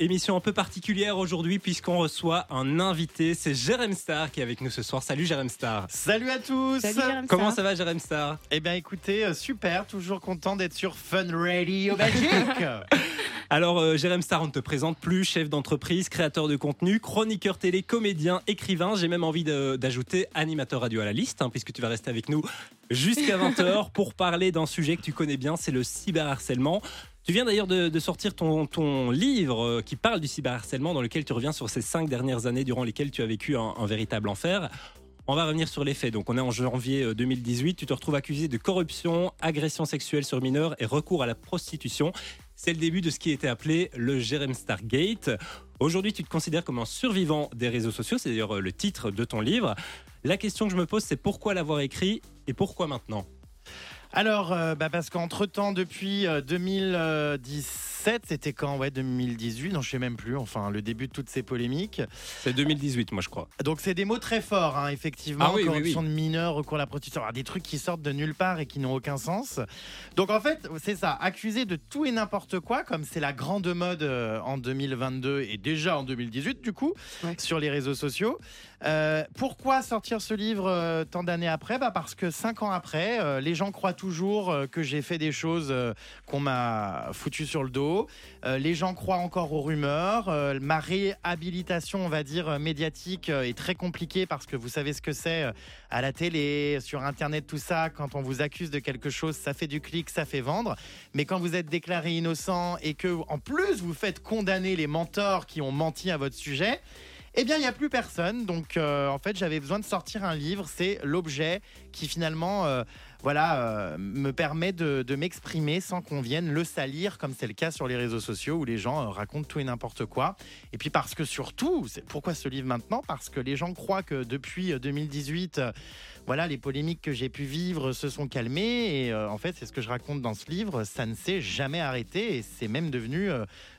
Émission un peu particulière aujourd'hui puisqu'on reçoit un invité, c'est Jérém Star qui est avec nous ce soir. Salut Jérém Star. Salut à tous. Salut, Jérém Comment Star. ça va Jérém Star? Eh bien écoutez, euh, super, toujours content d'être sur Fun Radio Belgique. Alors euh, Jérém Star, on ne te présente plus, chef d'entreprise, créateur de contenu, chroniqueur télé, comédien, écrivain. J'ai même envie d'ajouter animateur radio à la liste hein, puisque tu vas rester avec nous jusqu'à 20h pour parler d'un sujet que tu connais bien, c'est le cyberharcèlement. Tu viens d'ailleurs de, sortir ton, livre euh, qui parle du cyberharcèlement dans lequel tu reviens sur ces cinq dernières années durant lesquelles tu as vécu un, véritable enfer. On va revenir sur les faits. Donc, on est en janvier euh, 2018. Tu te retrouves accusé de corruption, agression sexuelle sur mineurs et recours à la prostitution. C'est le début de ce qui était appelé le Jerem Stargate. Aujourd'hui, tu te considères comme un survivant des réseaux sociaux. C'est d'ailleurs euh, le titre de ton livre. La question que je me pose, c'est pourquoi l'avoir écrit et pourquoi maintenant? Alors, euh, bah, parce qu'entre-temps, depuis euh, 2017, c'était quand? Ouais, 2018, non, je sais même plus, enfin, le début de toutes ces polémiques. C'est 2018, moi, je crois. Donc, c'est des mots très forts, hein, effectivement. Ah oui, corruption oui. de mineurs, recours à la prostitution, Alors, des trucs qui sortent de nulle part et qui n'ont aucun sens. Donc, en fait, c'est ça, accusé de tout et n'importe quoi, comme c'est la grande mode euh, en 2022 et déjà en 2018, du coup, Ouais. sur les réseaux sociaux. Euh, pourquoi sortir ce livre euh, tant d'années après? Bah Parce que cinq ans après, euh, les gens croient toujours euh, que j'ai fait des choses euh, qu'on m'a foutu sur le dos. Euh, les gens croient encore aux rumeurs. Ma réhabilitation, on va dire, médiatique est très compliquée parce que vous savez ce que c'est à la télé, sur Internet, tout ça. Quand on vous accuse de quelque chose, ça fait du clic, ça fait vendre. Mais quand vous êtes déclaré innocent et que, en plus, vous faites condamner les mentors qui ont menti à votre sujet, eh bien, il n'y a plus personne. Donc, en fait, j'avais besoin de sortir un livre. C'est l'objet qui, finalement, voilà, euh, me permet de, m'exprimer sans qu'on vienne le salir, comme c'est le cas sur les réseaux sociaux où les gens euh, racontent tout et n'importe quoi. Et puis, parce que surtout, pourquoi ce livre maintenant? Parce que les gens croient que depuis euh, 2018, euh, voilà, les polémiques que j'ai pu vivre se sont calmées. Et en fait, c'est ce que je raconte dans ce livre. Ça ne s'est jamais arrêté et c'est même devenu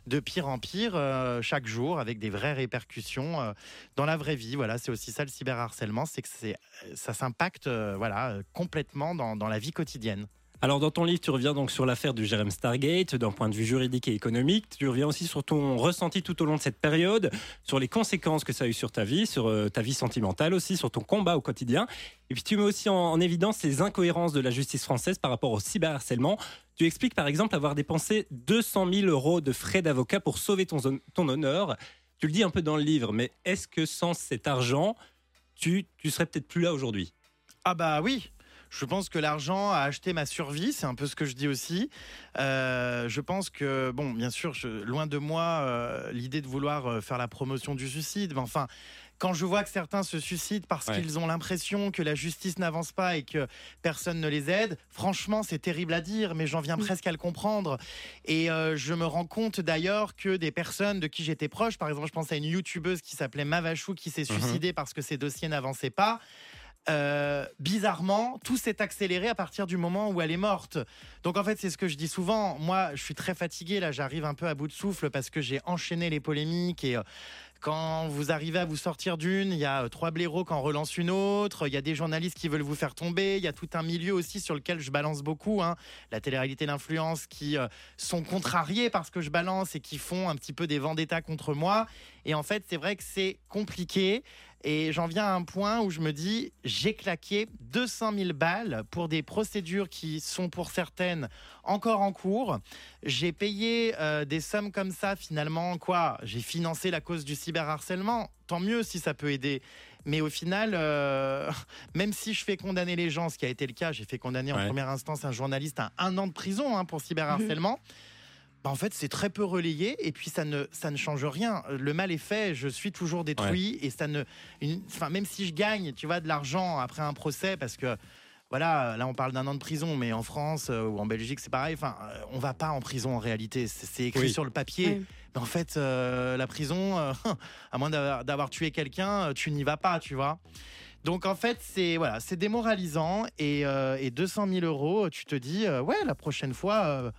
de pire en pire chaque jour avec des vraies répercussions dans la vraie vie. Voilà, c'est aussi ça le cyberharcèlement, c'est que ça s'impacte voilà, complètement dans, dans la vie quotidienne. Alors, dans ton livre, tu reviens donc sur l'affaire du Jerem Stargate d'un point de vue juridique et économique. Tu reviens aussi sur ton ressenti tout au long de cette période, sur les conséquences que ça a eu sur ta vie, sur euh, ta vie sentimentale aussi, sur ton combat au quotidien. Et puis, tu mets aussi en, en évidence les incohérences de la justice française par rapport au cyberharcèlement. Tu expliques par exemple avoir dépensé 200 000 euros de frais d'avocat pour sauver ton honneur. Tu le dis un peu dans le livre, mais est-ce que sans cet argent, tu, tu serais peut-être plus là aujourd'hui? Ah bah oui je pense que l'argent a acheté ma survie, c'est un peu ce que je dis aussi. Euh, je pense que, bon, bien sûr, je- loin de moi euh, l'idée de vouloir euh, faire la promotion du suicide, mais enfin, quand je vois que certains se suicident parce Ouais. qu'ils ont l'impression que la justice n'avance pas et que personne ne les aide, franchement, c'est terrible à dire, mais j'en viens presque à le comprendre. Et euh, je me rends compte d'ailleurs que des personnes de qui j'étais proche, par exemple, je pense à une youtubeuse qui s'appelait Mavachou qui s'est Mhm. suicidée parce que ses dossiers n'avançaient pas. Euh, bizarrement, tout s'est accéléré à partir du moment où elle est morte. Donc en fait, c'est ce que je dis souvent. Moi, je suis très fatigué là, j'arrive un peu à bout de souffle parce que j'ai enchaîné les polémiques et euh, quand vous arrivez à vous sortir d'une, il y a euh, trois blaireaux qui en relancent une autre, il y a des journalistes qui veulent vous faire tomber, il y a tout un milieu aussi sur lequel je balance beaucoup, hein, la télé-réalité, l'influence, qui sont contrariés par ce que je balance et qui font un petit peu des vendettas contre moi. Et en fait, c'est vrai que c'est compliqué. Et j'en viens à un point où je me dis, j'ai claqué 200 000 balles pour des procédures qui sont pour certaines encore en cours. J'ai payé euh, des sommes comme ça finalement, quoi J'ai financé la cause du cyberharcèlement. Tant mieux si ça peut aider. Mais au final, euh, même si je fais condamner les gens, ce qui a été le cas, j'ai fait condamner en Ouais. première instance un journaliste à un an de prison hein, pour cyberharcèlement. Bah, en fait, c'est très peu relayé et puis ça ne, ça ne change rien. Le mal est fait, je suis toujours détruit et ça ne. une- Enfin, même si je gagne, tu vois, de l'argent après un procès, parce que. Voilà, là on parle d'un an de prison, mais en France euh, ou en Belgique c'est pareil. Enfin, euh, on va pas en prison en réalité. C'est écrit Oui. sur le papier. Oui. Mais en fait, euh, la prison, euh, à moins d'avoir tué quelqu'un, euh, tu n'y vas pas, tu vois. Donc en fait, c'est voilà, c'est démoralisant et, euh, et 200 000 euros, tu te dis euh, ouais, la prochaine fois, euh,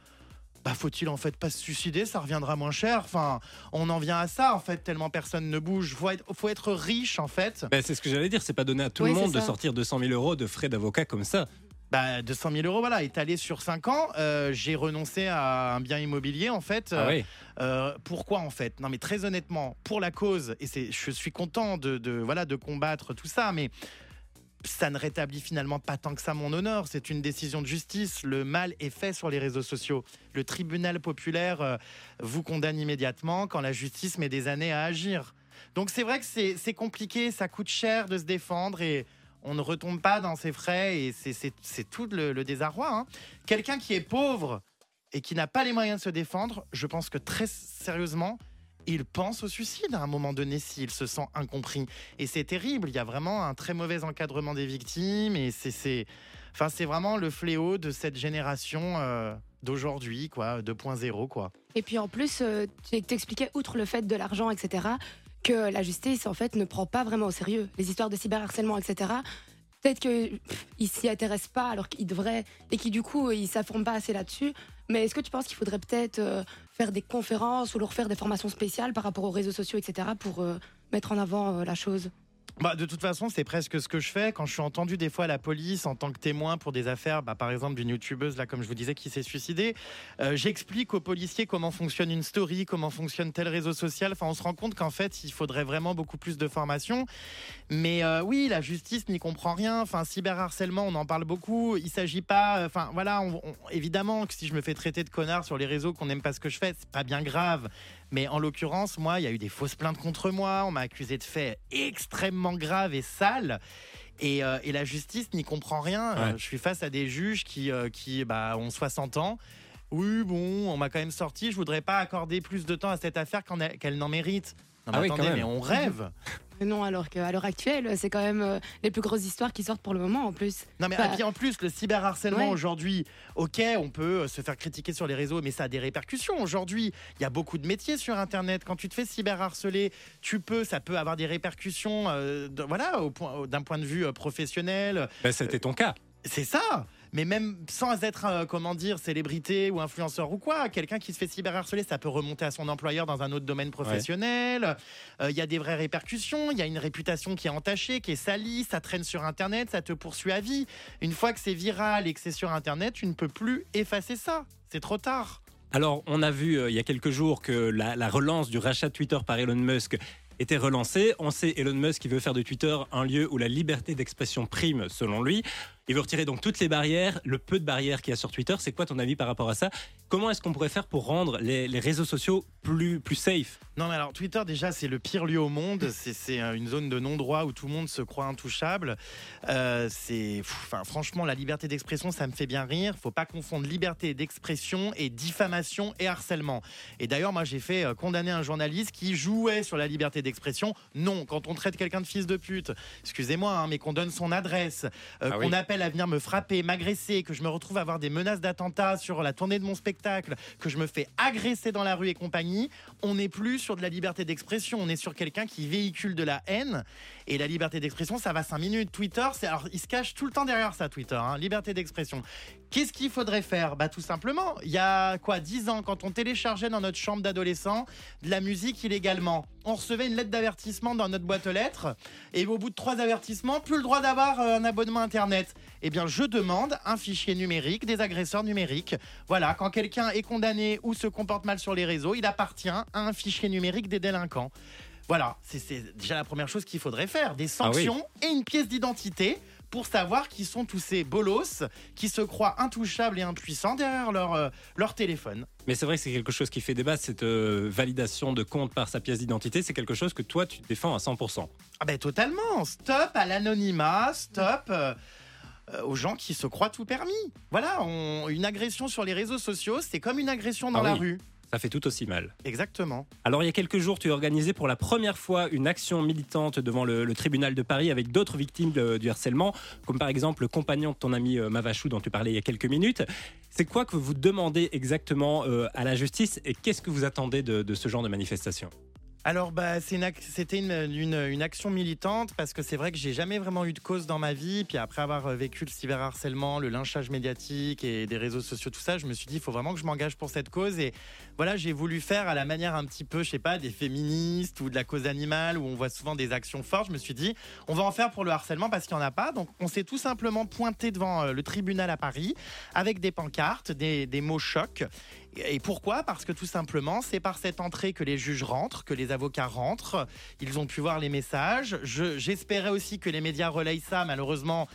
bah faut-il en fait pas se suicider, ça reviendra moins cher. Enfin, on en vient à ça en fait, tellement personne ne bouge. Faut être, faut être riche en fait. Ben, c'est ce que j'allais dire, c'est pas donné à tout Oui, le monde de sortir 200 000 euros de frais d'avocat comme ça. Bah, 200 000 euros, voilà, étalé sur 5 ans. Euh, j'ai renoncé à un bien immobilier, en fait. Ah oui. Euh, pourquoi, en fait? Non, mais très honnêtement, pour la cause, et je suis content de, de, voilà, de combattre tout ça, mais ça ne rétablit finalement pas tant que ça mon honneur. C'est une décision de justice. Le mal est fait sur les réseaux sociaux. Le tribunal populaire euh, vous condamne immédiatement quand la justice met des années à agir. Donc c'est vrai que c'est, compliqué, ça coûte cher de se défendre et on ne retombe pas dans ses frais et c'est, tout le, le désarroi. hein. Quelqu'un qui est pauvre et qui n'a pas les moyens de se défendre, je pense que très sérieusement, il pense au suicide à un moment donné s'il se sent incompris. Et c'est terrible, il y a vraiment un très mauvais encadrement des victimes et c'est, enfin, vraiment le fléau de cette génération euh, d'aujourd'hui, quoi, 2.0, quoi. Et puis en plus, euh, tu t'expliquais, outre le fait de l'argent, etc., que la justice, en fait, ne prend pas vraiment au sérieux les histoires de cyberharcèlement, etc. Peut-être qu'ils s'y intéressent pas alors qu'ils devraient, et qui du coup, ils s'informent pas assez là-dessus. Mais est-ce que tu penses qu'il faudrait peut-être euh, faire des conférences ou leur faire des formations spéciales par rapport aux réseaux sociaux, etc., pour euh, mettre en avant euh, la chose? Bah, de toute façon, c'est presque ce que je fais quand je suis entendu des fois à la police en tant que témoin pour des affaires, bah, par exemple d'une youtubeuse, là, comme je vous disais, qui s'est suicidée. Euh, J'explique aux policiers comment fonctionne une story, comment fonctionne tel réseau social. Enfin, on se rend compte qu'en fait, il faudrait vraiment beaucoup plus de formation. Mais euh, oui, la justice n'y comprend rien. Enfin, cyberharcèlement, on en parle beaucoup. Il s'agit pas. euh, Enfin, voilà, évidemment que si je me fais traiter de connard sur les réseaux, qu'on n'aime pas ce que je fais, c'est pas bien grave. Mais en l'occurrence, moi, il y a eu des fausses plaintes contre moi. On m'a accusé de faits extrêmement graves et sales. Et, euh, et la justice n'y comprend rien. Ouais. Euh, je suis face à des juges qui, euh, qui bah, ont 60 ans. Oui, bon, on m'a quand même sorti. Je voudrais pas accorder plus de temps à cette affaire qu'elle n'en mérite. Non, mais Ah quand attendez, mais on rêve. Non, alors qu'à l'heure actuelle, c'est quand même euh, les plus grosses histoires qui sortent pour le moment en plus. Non mais et puis en plus le cyberharcèlement ouais. aujourd'hui, ok, on peut euh, se faire critiquer sur les réseaux, mais ça a des répercussions. Aujourd'hui, il y a beaucoup de métiers sur Internet. Quand tu te fais cyberharceler, tu peux, ça peut avoir des répercussions, euh, de- voilà, au point- d'un point de vue professionnel. Ben, C'était ton cas. C'est ça. Mais même sans être, euh, comment dire, célébrité ou influenceur ou quoi, quelqu'un qui se fait cyberharceler, ça peut remonter à son employeur dans un autre domaine professionnel. Euh, Il y a des vraies répercussions. Il y a une réputation qui est entachée, qui est salie. Ça traîne sur Internet, ça te poursuit à vie. Une fois que c'est viral et que c'est sur Internet, tu ne peux plus effacer ça. C'est trop tard. Alors, on a vu euh, il y a quelques jours que la, la relance du rachat de Twitter par Elon Musk était relancée. On sait Elon Musk qui veut faire de Twitter un lieu où la liberté d'expression prime, selon lui. Il veut retirer donc toutes les barrières, le peu de barrières qu'il y a sur Twitter. C'est quoi ton avis par rapport à ça? Comment est-ce qu'on pourrait faire pour rendre les, les réseaux sociaux plus, plus safe? Non, mais alors Twitter, déjà, c'est le pire lieu au monde. C'est- C'est euh, une zone de non-droit où tout le monde se croit intouchable. Euh, c'est, enfin, franchement, la liberté d'expression, ça me fait bien rire. Faut pas confondre liberté d'expression et diffamation et harcèlement. Et d'ailleurs, moi, j'ai fait euh, condamner un journaliste qui jouait sur la liberté d'expression. Non, quand on traite quelqu'un de fils de pute, excusez-moi, hein, mais qu'on donne son adresse, euh, Ah qu'on oui. appelle à venir me frapper, m'agresser, que je me retrouve à avoir des menaces d'attentat sur la tournée de mon spectacle, que je me fais agresser dans la rue et compagnie, on n'est plus sur de la liberté d'expression, on est sur quelqu'un qui véhicule de la haine. Et la liberté d'expression, ça va 5 minutes. Twitter, c'est alors il se cache tout le temps derrière ça, Twitter, hein, liberté d'expression. Qu'est-ce qu'il faudrait faire? Bah tout simplement, il y a quoi 10 ans, quand on téléchargeait dans notre chambre d'adolescent de la musique illégalement, on recevait une lettre d'avertissement dans notre boîte aux lettres, et au bout de trois avertissements, plus le droit d'avoir euh, un abonnement internet. Eh bien, je demande un fichier numérique des agresseurs numériques. Voilà, quand quelqu'un est condamné ou se comporte mal sur les réseaux, il appartient à un fichier numérique des délinquants. Voilà, c'est- déjà la première chose qu'il faudrait faire. Des Ah oui. sanctions et une pièce d'identité pour savoir qui sont tous ces bolos qui se croient intouchables et impuissants derrière leur, euh, leur téléphone. Mais c'est vrai que c'est quelque chose qui fait débat, cette euh, validation de compte par sa pièce d'identité. C'est quelque chose que toi, tu défends à 100%. Ah ben totalement. Stop à l'anonymat, stop euh, aux gens qui se croient tout permis. Voilà, on- une agression sur les réseaux sociaux, c'est comme une agression dans Ah la oui. rue. Ça fait tout aussi mal. Exactement. Alors, il y a quelques jours, tu as organisé pour la première fois une action militante devant le, le tribunal de Paris avec d'autres victimes de- du harcèlement, comme par exemple le compagnon de ton ami euh, Mavachou dont tu parlais il y a quelques minutes. C'est quoi que vous demandez exactement euh, à la justice et qu'est-ce que vous attendez de, de ce genre de manifestation? Alors, bah, c'était une action militante parce que c'est vrai que j'ai jamais vraiment eu de cause dans ma vie. Puis après avoir euh, vécu le cyberharcèlement, le lynchage médiatique et des réseaux sociaux, tout ça, je me suis dit, il faut vraiment que je m'engage pour cette cause. Et voilà, j'ai voulu faire à la manière un petit peu, je sais pas, des féministes ou de la cause animale où on voit souvent des actions fortes. Je me suis dit, on va en faire pour le harcèlement parce qu'il n'y en a pas. Donc, on s'est tout simplement pointé devant euh, le tribunal à Paris avec des pancartes, des, des mots chocs. Et pourquoi? Parce que tout simplement, c'est par cette entrée que les juges rentrent, que les avocats rentrent. Ils ont pu voir les messages. Je- J'espérais aussi que les médias relayent ça. Malheureusement,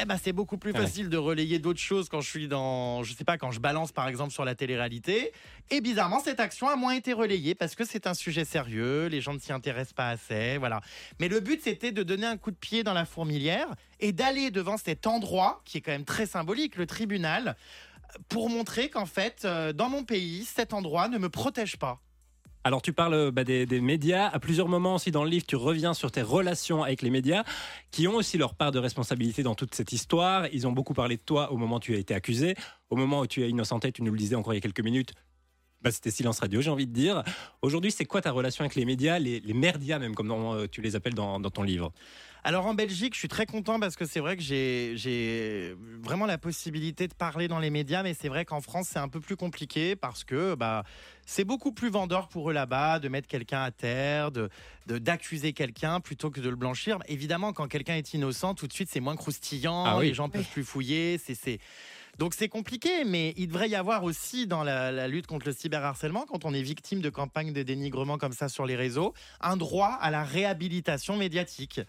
eh ben, c'est beaucoup plus facile de relayer d'autres choses quand je suis dans, je sais pas, quand je balance par exemple sur la télé-réalité. Et bizarrement, cette action a moins été relayée parce que c'est un sujet sérieux, les gens ne s'y intéressent pas assez, voilà. Mais le but, c'était de donner un coup de pied dans la fourmilière et d'aller devant cet endroit qui est quand même très symbolique, le tribunal, pour montrer qu'en fait, euh, dans mon pays, cet endroit ne me protège pas. Alors tu parles bah, des, des médias. À plusieurs moments aussi dans le livre, tu reviens sur tes relations avec les médias, qui ont aussi leur part de responsabilité dans toute cette histoire. Ils ont beaucoup parlé de toi au moment où tu as été accusé. Au moment où tu as innocenté, tu nous le disais encore il y a quelques minutes. Bah, c'était silence radio, j'ai envie de dire. Aujourd'hui, c'est quoi ta relation avec les médias, les, les merdias même, comme dans- euh, tu les appelles dans, dans ton livre? Alors en Belgique, je suis très content parce que c'est vrai que j'ai- vraiment la possibilité de parler dans les médias, mais c'est vrai qu'en France, c'est un peu plus compliqué parce que bah, c'est beaucoup plus vendeur pour eux là-bas de mettre quelqu'un à terre, de de- d'accuser quelqu'un plutôt que de le blanchir. Évidemment, quand quelqu'un est innocent, tout de suite, c'est moins croustillant, Ah oui. les gens peuvent plus fouiller, c'est... c'est- Donc c'est compliqué, mais il devrait y avoir aussi dans la, la lutte contre le cyberharcèlement, quand on est victime de campagnes de dénigrement comme ça sur les réseaux, un droit à la réhabilitation médiatique.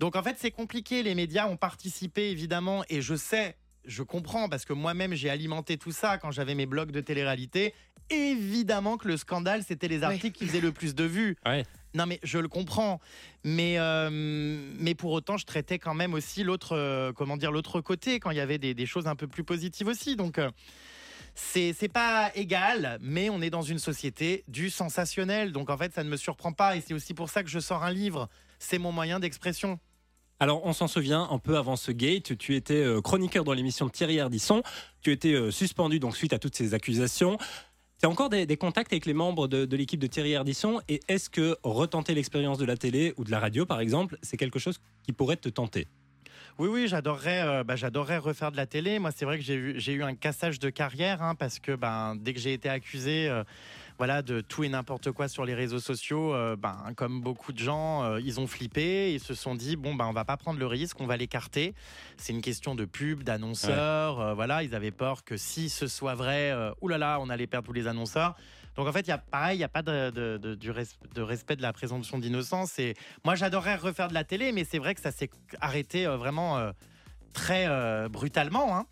Donc en fait, c'est compliqué. Les médias ont participé évidemment, et je sais, je comprends parce que moi-même j'ai alimenté tout ça quand j'avais mes blogs de télé-réalité. Évidemment que le scandale, c'était les articles qui faisaient le plus de vues. Ouais. Non mais je le comprends, mais euh, mais pour autant je traitais quand même aussi l'autre euh, comment dire l'autre côté quand il y avait des, choses un peu plus positives aussi. Donc euh, c'est pas égal, mais on est dans une société du sensationnel. Donc en fait ça ne me surprend pas et c'est aussi pour ça que je sors un livre. C'est mon moyen d'expression. Alors, on s'en souvient, un peu avant ce gate, tu étais euh, chroniqueur dans l'émission de Thierry Ardisson. Tu étais suspendu donc suite à toutes ces accusations. Tu as encore des, contacts avec les membres de, l'équipe de Thierry Ardisson et est-ce que retenter l'expérience de la télé ou de la radio, par exemple, c'est quelque chose qui pourrait te tenter? Oui, oui, j'adorerais, euh, bah, j'adorerais refaire de la télé. Moi, c'est vrai que j'ai eu, j'ai eu un cassage de carrière hein, parce que ben, dès que j'ai été accusé euh, voilà, de tout et n'importe quoi sur les réseaux sociaux, euh, ben, comme beaucoup de gens, euh, ils ont flippé. Ils se sont dit, bon, ben, on va pas prendre le risque, on va l'écarter. C'est une question de pub, d'annonceurs. euh, voilà, ils avaient peur que si ce soit vrai, oulala, on allait perdre tous les annonceurs. Donc en fait, il y a pareil, il n'y a pas de, de- de- du res- de respect de la présomption d'innocence. Et moi, j'adorerais refaire de la télé, mais c'est vrai que ça s'est arrêté vraiment très brutalement. hein.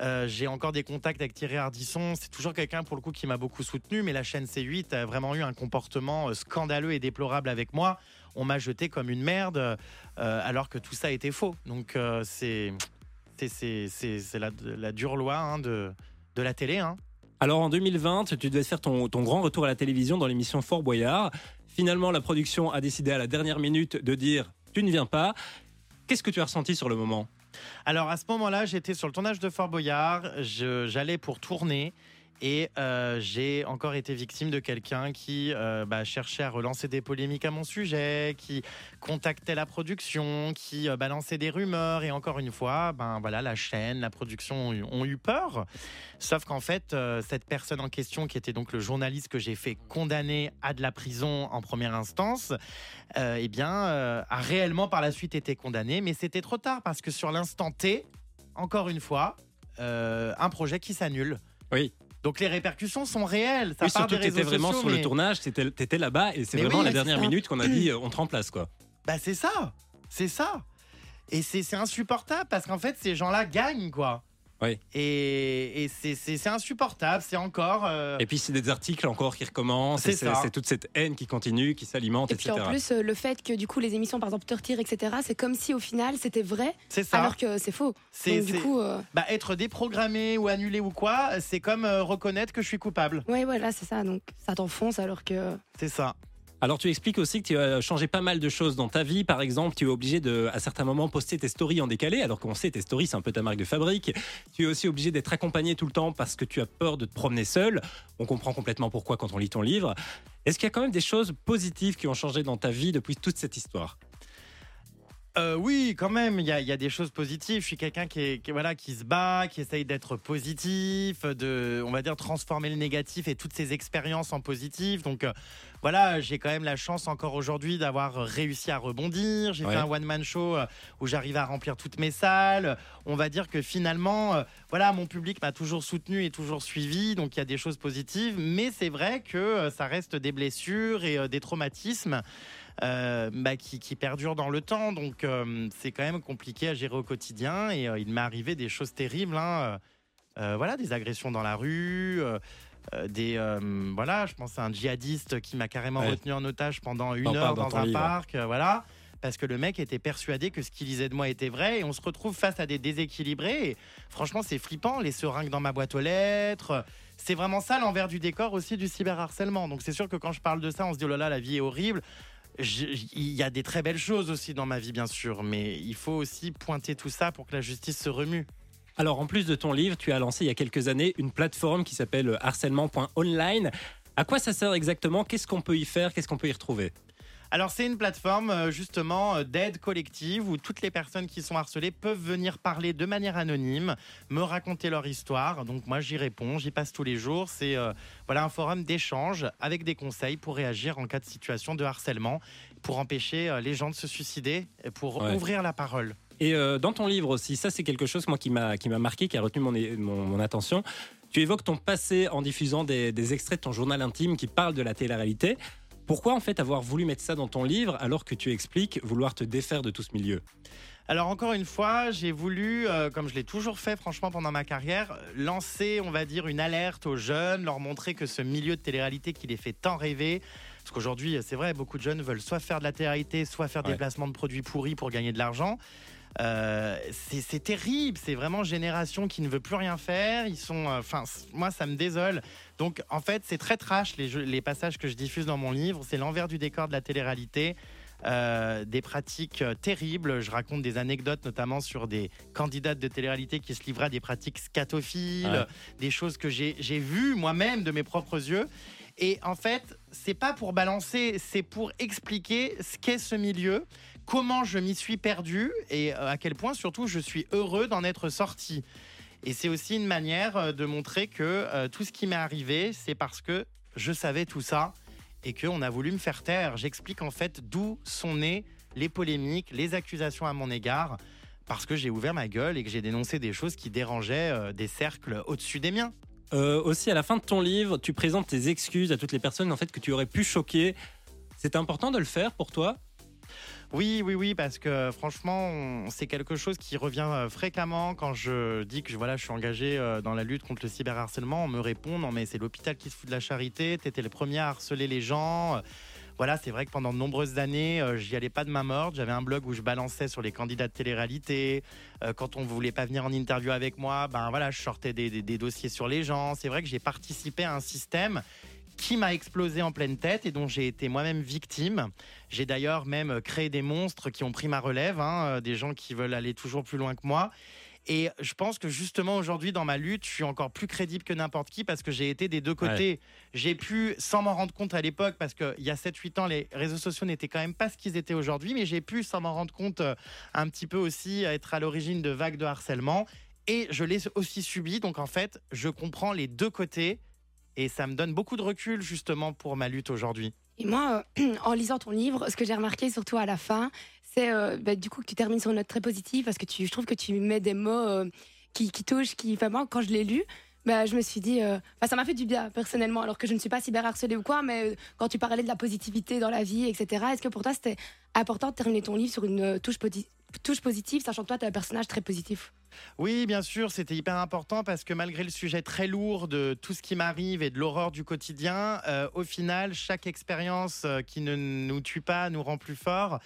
Euh, J'ai encore des contacts avec Thierry Ardisson. C'est toujours quelqu'un pour le coup qui m'a beaucoup soutenu, mais la chaîne C8 a vraiment eu un comportement euh, scandaleux et déplorable avec moi. On m'a jeté comme une merde, euh, alors que tout ça était faux. Donc euh, c'est c'est- la, la dure loi hein, de, de la télé. hein. Alors, en 2020, tu devais faire ton, ton grand retour à la télévision dans l'émission Fort Boyard. Finalement, la production a décidé à la dernière minute de dire tu ne viens pas. Qu'est-ce que tu as ressenti sur le moment? Alors à ce moment-là, j'étais sur le tournage de Fort Boyard, j'allais pour tourner et euh, j'ai encore été victime de quelqu'un qui euh, bah, cherchait à relancer des polémiques à mon sujet, qui contactait la production, qui euh, balançait des rumeurs et encore une fois, ben voilà, la chaîne, la production ont eu, peur. Sauf qu'en fait, cette personne en question, qui était donc le journaliste que j'ai fait condamner à de la prison en première instance, eh bien, a réellement par la suite été condamné, mais c'était trop tard parce que sur l'instant T, encore une fois, un projet qui s'annule. Oui. Donc les répercussions sont réelles. Ça Oui, part surtout des étais vraiment sociaux, sur le tournage, tu étais là-bas et c'est vraiment oui, la dernière minute qu'on a dit on te remplace. quoi. Bah c'est ça, c'est ça. Et c'est c'est insupportable parce qu'en fait ces gens-là gagnent quoi. Oui. Et, et c'est- insupportable. C'est encore. euh, Et puis, c'est des articles encore qui recommencent, C'est toute cette haine qui continue, qui s'alimente, Et puis etc. en plus, euh, le fait que du coup les émissions, par exemple, te retirent, etc., c'est comme si au final c'était vrai, C'est ça. alors que c'est faux. C'est du coup, euh, bah, être déprogrammé ou annulé ou quoi, c'est comme euh, reconnaître que je suis coupable. ouais, voilà, c'est ça. Donc ça t'enfonce alors que. C'est ça. Alors tu expliques aussi que tu as changé pas mal de choses dans ta vie. Par exemple, tu es obligé de, à certains moments, poster tes stories en décalé, alors qu'on sait tes stories c'est un peu ta marque de fabrique. Tu es aussi obligé d'être accompagné tout le temps parce que tu as peur de te promener seul. On comprend complètement pourquoi quand on lit ton livre. Est-ce qu'il y a quand même des choses positives qui ont changé dans ta vie depuis toute cette histoire? Euh, oui, quand même, il y a, des choses positives. Je suis quelqu'un qui, voilà, qui se bat, qui essaye d'être positif, de, on va dire, transformer le négatif et toutes ces expériences en positif. Donc euh, voilà, j'ai quand même la chance encore aujourd'hui d'avoir réussi à rebondir. J'ai fait un one-man show euh, où j'arrive à remplir toutes mes salles. On va dire que finalement, voilà, mon public m'a toujours soutenu et toujours suivi. Donc il y a des choses positives. Mais c'est vrai que ça reste des blessures et des traumatismes. Euh, bah, qui, qui perdure dans le temps. Donc euh, c'est quand même compliqué à gérer au quotidien. Et euh, il m'est arrivé des choses terribles. Hein. voilà, des agressions dans la rue. des voilà, je pense à un djihadiste qui m'a carrément retenu en otage pendant une heure dans, un parc, voilà, parce que le mec était persuadé que ce qu'il disait de moi était vrai et on se retrouve face à des déséquilibrés. Et franchement, c'est flippant, les seringues dans ma boîte aux lettres. C'est vraiment ça l'envers du décor aussi du cyberharcèlement. Donc c'est sûr que quand je parle de ça, on se dit oh là là, la vie est horrible il y a des très belles choses aussi dans ma vie, bien sûr, mais il faut aussi pointer tout ça pour que la justice se remue. Alors, en plus de ton livre, tu as lancé il y a quelques années une plateforme qui s'appelle harcèlement.online. À quoi ça sert exactement? Qu'est-ce qu'on peut y faire? Qu'est-ce qu'on peut y retrouver? Alors c'est une plateforme euh, justement euh, d'aide collective où toutes les personnes qui sont harcelées peuvent venir parler de manière anonyme, me raconter leur histoire. Donc moi j'y réponds, j'y passe tous les jours. C'est euh, voilà un forum d'échange avec des conseils pour réagir en cas de situation de harcèlement, pour empêcher les gens de se suicider, pour ouvrir la parole. Et dans ton livre aussi, ça c'est quelque chose moi qui m'a qui m'a marqué, qui a retenu mon, mon, attention. Tu évoques ton passé en diffusant des, des extraits de ton journal intime qui parlent de la télé-réalité. Pourquoi en fait avoir voulu mettre ça dans ton livre alors que tu expliques vouloir te défaire de tout ce milieu? Alors encore une fois, j'ai voulu, euh, comme je l'ai toujours fait franchement pendant ma carrière, lancer, on va dire, une alerte aux jeunes, leur montrer que ce milieu de télé-réalité qui les fait tant rêver, parce qu'aujourd'hui, c'est vrai, beaucoup de jeunes veulent soit faire de la télé-réalité, soit faire des placements de produits pourris pour gagner de l'argent. Euh, c'est terrible, c'est vraiment génération qui ne veut plus rien faire. Ils sont, euh, enfin, moi ça me désole. Donc en fait, c'est très trash les, les, passages que je diffuse dans mon livre. C'est l'envers du décor de la télé-réalité. Euh, des pratiques terribles. Je raconte des anecdotes, notamment sur des candidates de télé-réalité qui se livraient à des pratiques scatophiles, des choses que j'ai vues moi-même de mes propres yeux. Et en fait, c'est pas pour balancer, c'est pour expliquer ce qu'est ce milieu, comment je m'y suis perdu et euh, à quel point surtout je suis heureux d'en être sorti. Et c'est aussi une manière euh, de montrer que euh, tout ce qui m'est arrivé, c'est parce que je savais tout ça et qu'on a voulu me faire taire. J'explique en fait d'où sont nées les polémiques, les accusations à mon égard, parce que j'ai ouvert ma gueule et que j'ai dénoncé des choses qui dérangeaient des cercles au-dessus des miens. aussi, à la fin de ton livre, tu présentes tes excuses à toutes les personnes en fait que tu aurais pu choquer. C'est important de le faire pour toi oui, oui, oui, parce que franchement, c'est quelque chose qui revient euh, fréquemment quand je dis que voilà, je suis engagé euh, dans la lutte contre le cyberharcèlement. On me répond non, mais c'est l'hôpital qui se fout de la charité, t'étais le premier à harceler les gens. Voilà, c'est vrai que pendant de nombreuses années, euh, j'y allais pas de ma mort. J'avais un blog où je balançais sur les candidats de télé-réalité. quand on voulait pas venir en interview avec moi, ben voilà, je sortais des dossiers sur les gens. C'est vrai que j'ai participé à un système qui m'a explosé en pleine tête et dont j'ai été moi-même victime. J'ai d'ailleurs même créé des monstres qui ont pris ma relève, hein, euh, des gens qui veulent aller toujours plus loin que moi. Et je pense que justement aujourd'hui dans ma lutte, je suis encore plus crédible que n'importe qui parce que j'ai été des deux côtés. J'ai pu, sans m'en rendre compte à l'époque, parce qu'il y a 7-8 ans, les réseaux sociaux n'étaient quand même pas ce qu'ils étaient aujourd'hui, mais j'ai pu, sans m'en rendre compte, euh, un petit peu aussi être à l'origine de vagues de harcèlement. Et je l'ai aussi subi, donc en fait, je comprends les deux côtés et ça me donne beaucoup de recul justement pour ma lutte aujourd'hui. Et moi, euh, en lisant ton livre, ce que j'ai remarqué surtout à la fin, c'est euh, bah, du coup que tu termines sur une note très positive parce que tu, je trouve que tu mets des mots euh, qui, touchent, qui vraiment quand je l'ai lu, bah, je me suis dit, ça m'a fait du bien personnellement, alors que je ne suis pas cyberharcelée ou quoi, mais quand tu parlais de la positivité dans la vie, etc., est-ce que pour toi c'était important de terminer ton livre sur une touche, touche positive, sachant que toi tu es un personnage très positif? Oui, bien sûr, c'était hyper important parce que malgré le sujet très lourd de tout ce qui m'arrive et de l'horreur du quotidien, euh, au final, chaque expérience euh, qui ne nous tue pas nous rend plus fort.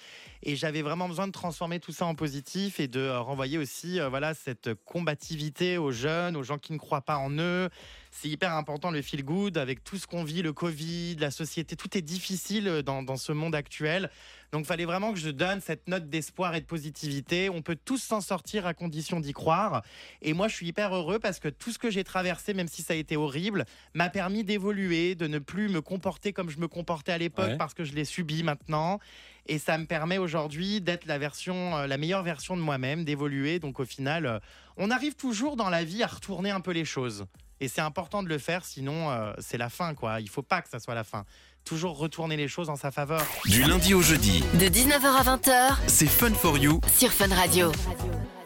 Et j'avais vraiment besoin de transformer tout ça en positif et de euh, renvoyer aussi voilà, cette combativité aux jeunes, aux gens qui ne croient pas en eux, c'est hyper important le feel good avec tout ce qu'on vit, le Covid, la société, tout est difficile dans, dans ce monde actuel. Donc, il fallait vraiment que je donne cette note d'espoir et de positivité. On peut tous s'en sortir à condition d'y croire. Et moi, je suis hyper heureux parce que tout ce que j'ai traversé, même si ça a été horrible, m'a permis d'évoluer, de ne plus me comporter comme je me comportais à l'époque Ouais. parce que je l'ai subi maintenant. Et ça me permet aujourd'hui d'être la version, euh, la meilleure version de moi-même, d'évoluer. Donc, au final, euh, on arrive toujours dans la vie à retourner un peu les choses. Et c'est important de le faire, sinon euh, c'est la fin, quoi. Il faut pas que ça soit la fin. Toujours retourner les choses en sa faveur. Du lundi au jeudi, De 19h à 20h c'est Fun for You sur Fun Radio. Radio.